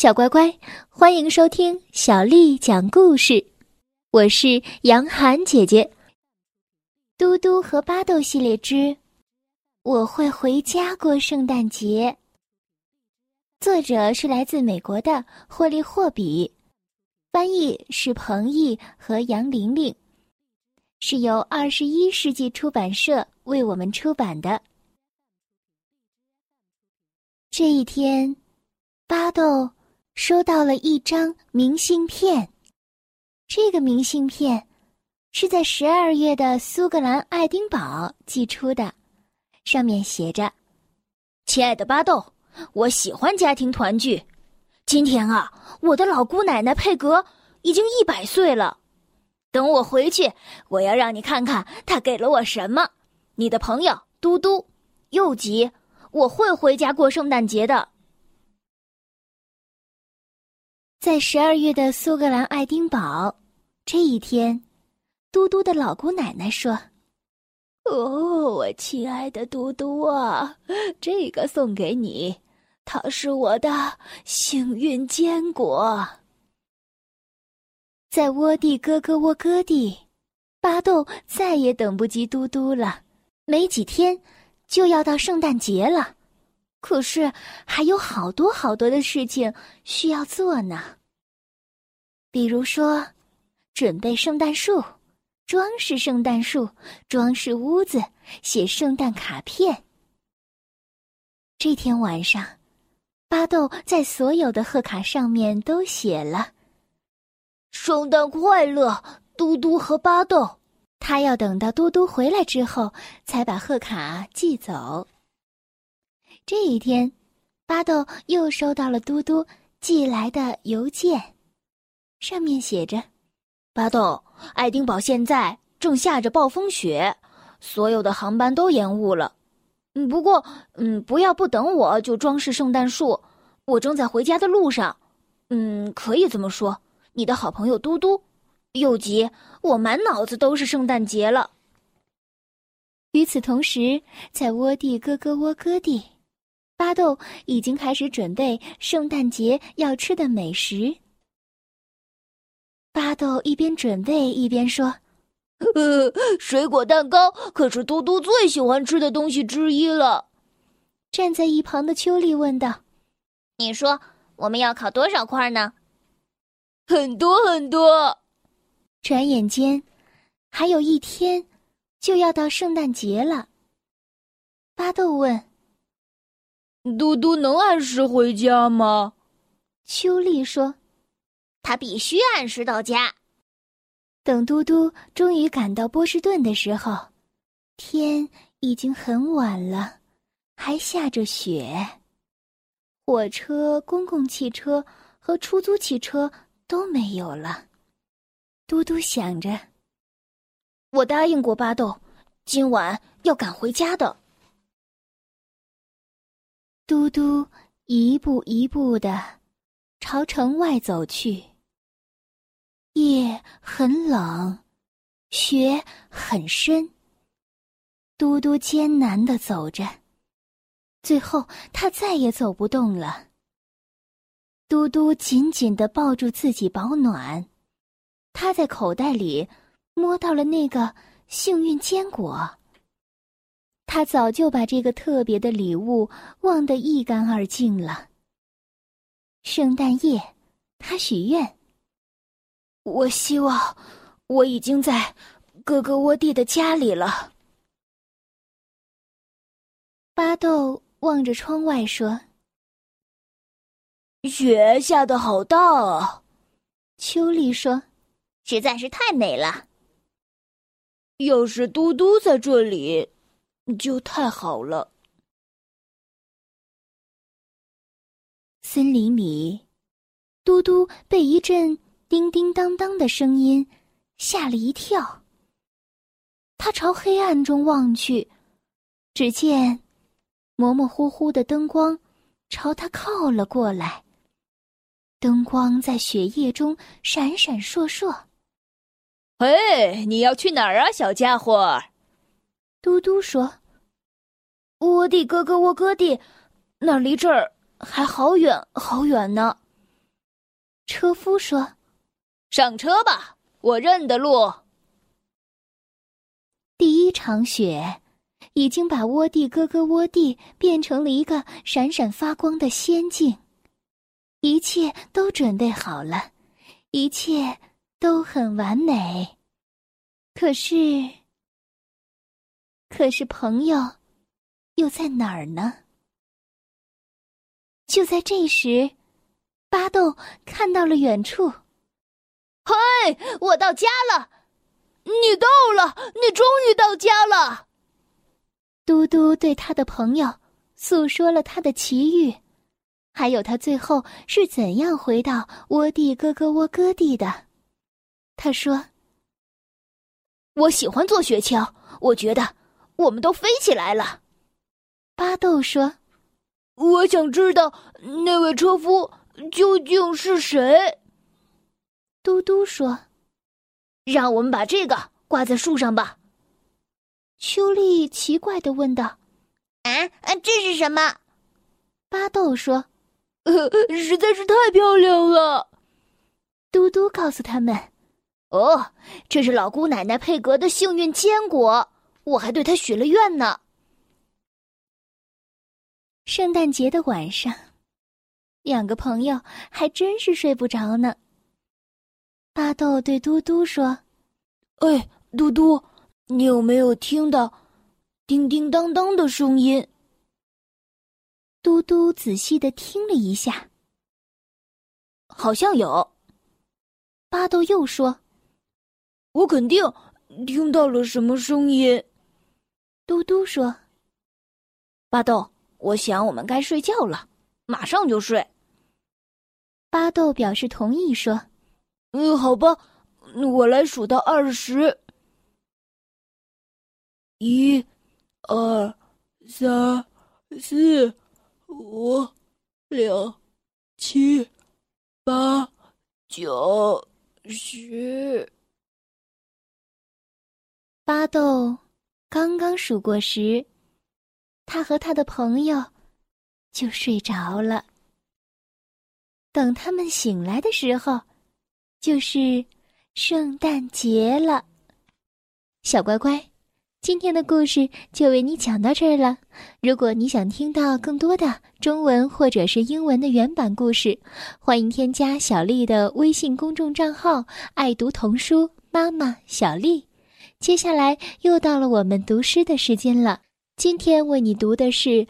小乖乖，欢迎收听小丽讲故事。我是杨涵姐姐。嘟嘟和巴豆系列之《我会回家过圣诞节》，作者是来自美国的霍利霍比，翻译是彭毅和杨玲玲，是由二十一世纪出版社为我们出版的。这一天，巴豆。收到了一张明信片，这个明信片是在十二月的苏格兰爱丁堡寄出的，上面写着：“亲爱的巴豆，我喜欢家庭团聚。今天啊，我的老姑奶奶佩格已经一百岁了。等我回去，我要让你看看她给了我什么。你的朋友嘟嘟，又急，我会回家过圣诞节的。”在十二月的苏格兰爱丁堡，这一天，嘟嘟的老姑奶奶说：“哦，我亲爱的嘟嘟啊，这个送给你，它是我的幸运坚果。”在窝地咯咯窝咯地，巴豆再也等不及嘟嘟了。没几天，就要到圣诞节了。可是还有好多好多的事情需要做呢，比如说，准备圣诞树，装饰圣诞树，装饰屋子，写圣诞卡片。这天晚上，巴豆在所有的贺卡上面都写了“圣诞快乐，嘟嘟和巴豆”。他要等到嘟嘟回来之后，才把贺卡寄走。这一天，巴豆又收到了嘟嘟寄来的邮件，上面写着：“巴豆，爱丁堡现在正下着暴风雪，所有的航班都延误了。嗯，不过，嗯，不要不等我就装饰圣诞树，我正在回家的路上。嗯，可以这么说。你的好朋友嘟嘟，又急，我满脑子都是圣诞节了。”与此同时，在窝地咯咯窝咯地。巴豆已经开始准备圣诞节要吃的美食。巴豆一边准备一边说：“呃，水果蛋糕可是嘟嘟最喜欢吃的东西之一了。”站在一旁的秋丽问道：“你说我们要烤多少块呢？”“很多很多。”转眼间，还有一天就要到圣诞节了。巴豆问。嘟嘟能按时回家吗？秋丽说：“他必须按时到家。”等嘟嘟终于赶到波士顿的时候，天已经很晚了，还下着雪。火车、公共汽车和出租汽车都没有了。嘟嘟想着：“我答应过巴豆，今晚要赶回家的。”嘟嘟一步一步的朝城外走去。夜很冷，雪很深。嘟嘟艰难的走着，最后他再也走不动了。嘟嘟紧紧的抱住自己保暖，他在口袋里摸到了那个幸运坚果。他早就把这个特别的礼物忘得一干二净了。圣诞夜，他许愿：“我希望我已经在哥哥窝地的家里了。”巴豆望着窗外说：“雪下的好大啊。”秋丽说：“实在是太美了。”要是嘟嘟在这里。就太好了。森林里，嘟嘟被一阵叮叮当当的声音吓了一跳。他朝黑暗中望去，只见模模糊糊的灯光朝他靠了过来。灯光在雪夜中闪闪烁烁。嘿，你要去哪儿啊，小家伙？嘟嘟说。窝地哥哥窝哥地，那离这儿还好远好远呢。车夫说：“上车吧，我认得路。”第一场雪已经把窝地哥哥窝地变成了一个闪闪发光的仙境，一切都准备好了，一切都很完美。可是，可是朋友又在哪儿呢？就在这时。巴豆看到了远处，嘿，我到家了！你到了，你终于到家了。嘟嘟对他的朋友诉说了他的奇遇，还有他最后是怎样回到窝地咯咯窝哥地的。他说：“我喜欢坐雪橇，我觉得我们都飞起来了。”巴豆说：“我想知道那位车夫。”究竟是谁？嘟嘟说：“让我们把这个挂在树上吧。”秋丽奇怪的问道：“啊啊，这是什么？”巴豆说：“呃，实在是太漂亮了。”嘟嘟告诉他们：“哦，这是老姑奶奶佩格的幸运坚果，我还对她许了愿呢。”圣诞节的晚上。两个朋友还真是睡不着呢。巴豆对嘟嘟说：“哎，嘟嘟，你有没有听到叮叮当当的声音？”嘟嘟仔细的听了一下，好像有。巴豆又说：“我肯定听到了什么声音。”嘟嘟说：“巴豆，我想我们该睡觉了。”马上就睡。巴豆表示同意，说：“嗯，好吧，我来数到二十。一、二、三、四、五、六、七、八、九、十。”巴豆刚刚数过十，他和他的朋友。就睡着了。等他们醒来的时候，就是圣诞节了。小乖乖，今天的故事就为你讲到这儿了。如果你想听到更多的中文或者是英文的原版故事，欢迎添加小丽的微信公众账号“爱读童书妈妈小丽”。接下来又到了我们读诗的时间了。今天为你读的是。《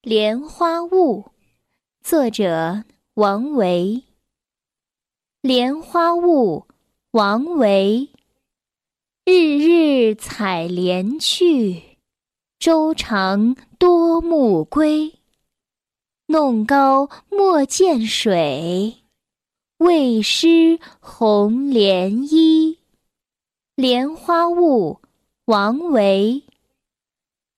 莲花坞》作者王维。莲花坞，王维。日日采莲去，洲长多暮归。弄篙莫溅水，畏湿红莲衣。莲花坞，王维。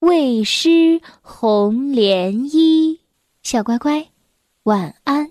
未湿红莲衣，小乖乖，晚安。